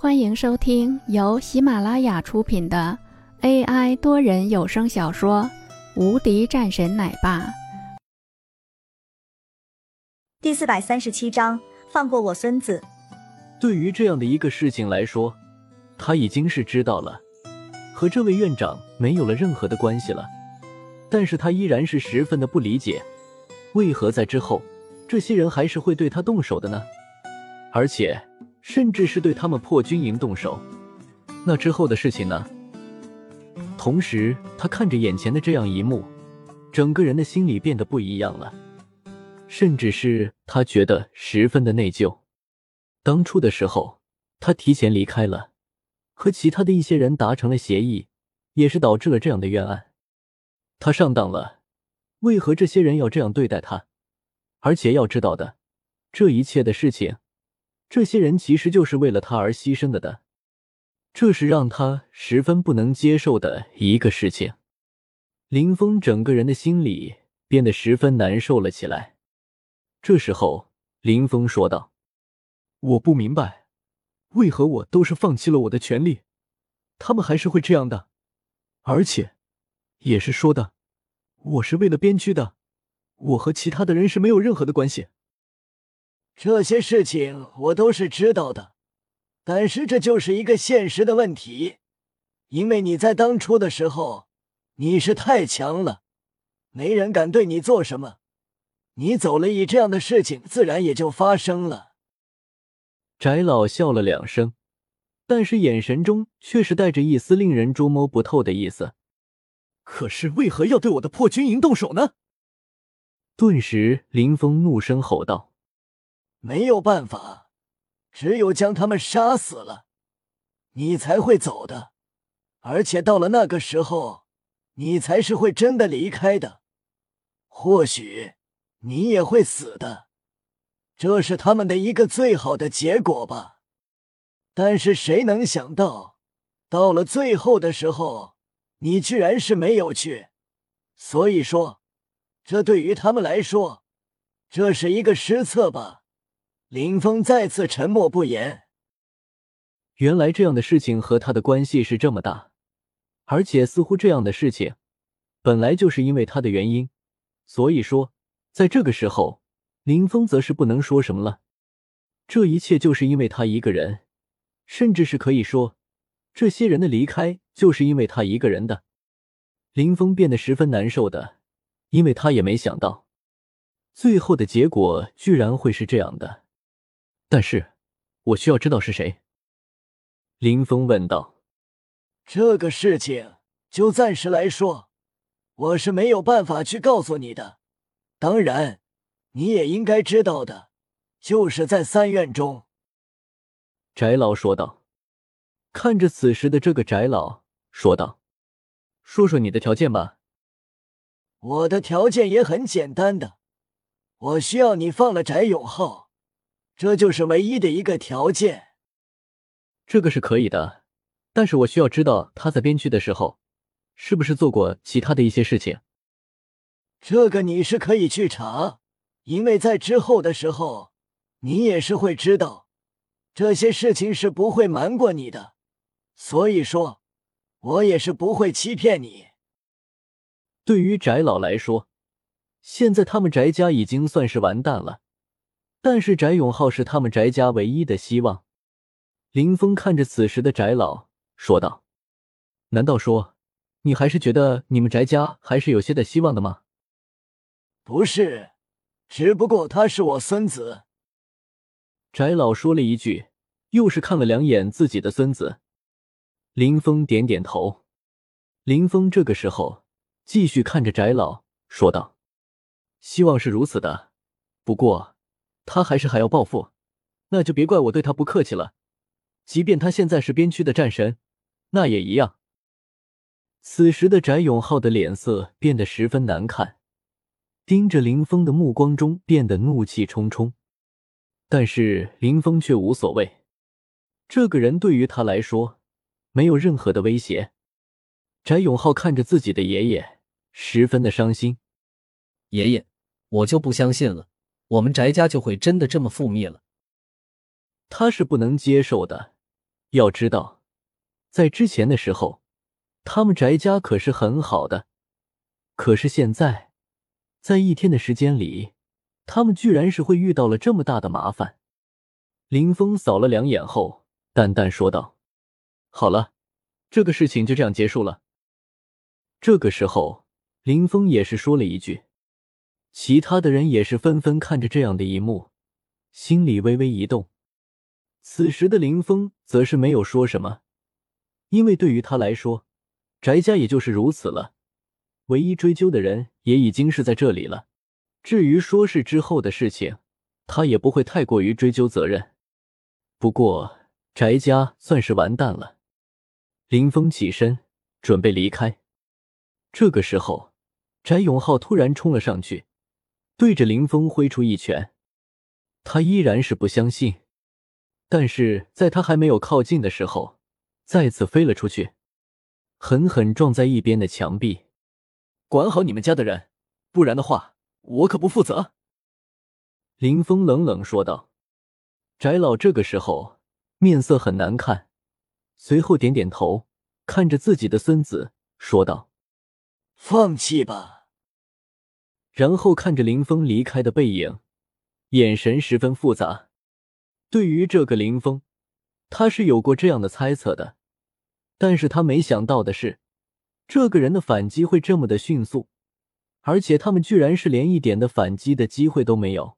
欢迎收听由喜马拉雅出品的 AI 多人有声小说《无敌战神奶爸》第四百三十七章：放过我孙子。对于这样的一个事情来说，他已经是知道了，和这位院长没有了任何的关系了。但是他依然是十分的不理解，为何在之后，这些人还是会对他动手的呢？而且。甚至是对他们破军营动手，那之后的事情呢？同时，他看着眼前的这样一幕，整个人的心里变得不一样了，甚至是他觉得十分的内疚。当初的时候，他提前离开了，和其他的一些人达成了协议，也是导致了这样的冤案。他上当了，为何这些人要这样对待他？而且要知道的，这一切的事情。这些人其实就是为了他而牺牲的的，这是让他十分不能接受的一个事情。林峰整个人的心里变得十分难受了起来。这时候，林峰说道：“我不明白，为何我都是放弃了我的权利，他们还是会这样的？而且，也是说的，我是为了边区的，我和其他的人是没有任何的关系。”这些事情我都是知道的，但是这就是一个现实的问题，因为你在当初的时候你是太强了，没人敢对你做什么，你走了以这样的事情自然也就发生了。翟老笑了两声，但是眼神中却是带着一丝令人捉摸不透的意思。可是为何要对我的破军营动手呢？顿时，林峰怒声吼道。没有办法，只有将他们杀死了，你才会走的。而且到了那个时候，你才是会真的离开的。或许你也会死的，这是他们的一个最好的结果吧。但是谁能想到，到了最后的时候，你居然是没有去。所以说，这对于他们来说，这是一个失策吧。林峰再次沉默不言。原来这样的事情和他的关系是这么大，而且似乎这样的事情本来就是因为他的原因，所以说在这个时候，林峰则是不能说什么了。这一切就是因为他一个人，甚至是可以说，这些人的离开就是因为他一个人的。林峰变得十分难受的，因为他也没想到，最后的结果居然会是这样的。但是，我需要知道是谁。”林峰问道。“这个事情就暂时来说，我是没有办法去告诉你的。当然，你也应该知道的，就是在三院中。”翟老说道。看着此时的这个翟老，说道：“说说你的条件吧。”“我的条件也很简单的，我需要你放了翟永浩。”这就是唯一的一个条件，这个是可以的，但是我需要知道他在边区的时候，是不是做过其他的一些事情。这个你是可以去查，因为在之后的时候，你也是会知道，这些事情是不会瞒过你的，所以说，我也是不会欺骗你。对于翟老来说，现在他们翟家已经算是完蛋了。但是翟永浩是他们翟家唯一的希望。林峰看着此时的翟老，说道：“难道说，你还是觉得你们翟家还是有些的希望的吗？”“不是，只不过他是我孙子。”翟老说了一句，又是看了两眼自己的孙子。林峰点点头。林峰这个时候继续看着翟老，说道：“希望是如此的，不过……”他还是还要报复，那就别怪我对他不客气了。即便他现在是边区的战神，那也一样。此时的翟永浩的脸色变得十分难看，盯着林峰的目光中变得怒气冲冲。但是林峰却无所谓，这个人对于他来说没有任何的威胁。翟永浩看着自己的爷爷，十分的伤心。爷爷，我就不相信了。我们翟家就会真的这么覆灭了？他是不能接受的，要知道，在之前的时候，他们翟家可是很好的，可是现在，在一天的时间里，他们居然是会遇到了这么大的麻烦。林峰扫了两眼后，淡淡说道：“好了，这个事情就这样结束了。”这个时候，林峰也是说了一句，其他的人也是纷纷看着这样的一幕，心里微微一动。此时的林峰则是没有说什么，因为对于他来说，翟家也就是如此了。唯一追究的人也已经是在这里了。至于说是之后的事情，他也不会太过于追究责任。不过，翟家算是完蛋了。林峰起身准备离开，这个时候，翟永浩突然冲了上去，对着林峰挥出一拳。他依然是不相信。但是在他还没有靠近的时候，再次飞了出去，狠狠撞在一边的墙壁。管好你们家的人，不然的话，我可不负责。”林峰冷冷说道。翟老这个时候面色很难看，随后点点头，看着自己的孙子说道：“放弃吧。”然后看着林峰离开的背影，眼神十分复杂。对于这个林峰，他是有过这样的猜测的，但是他没想到的是，这个人的反击会这么的迅速，而且他们居然是连一点的反击的机会都没有。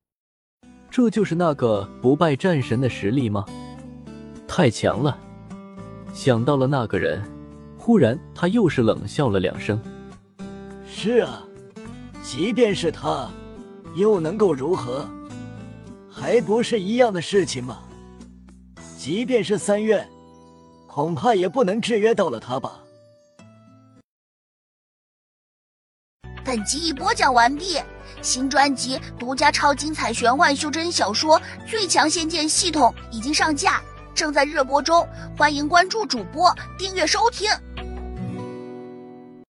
这就是那个不败战神的实力吗？太强了！想到了那个人，忽然他又是冷笑了两声。是啊，即便是他，又能够如何？还不是一样的事情吗？即便是三院，恐怕也不能制约到了他吧。本集已播讲完毕，新专辑独家超精彩玄幻修真小说《最强仙剑系统》已经上架，正在热播中，欢迎关注主播，订阅收听。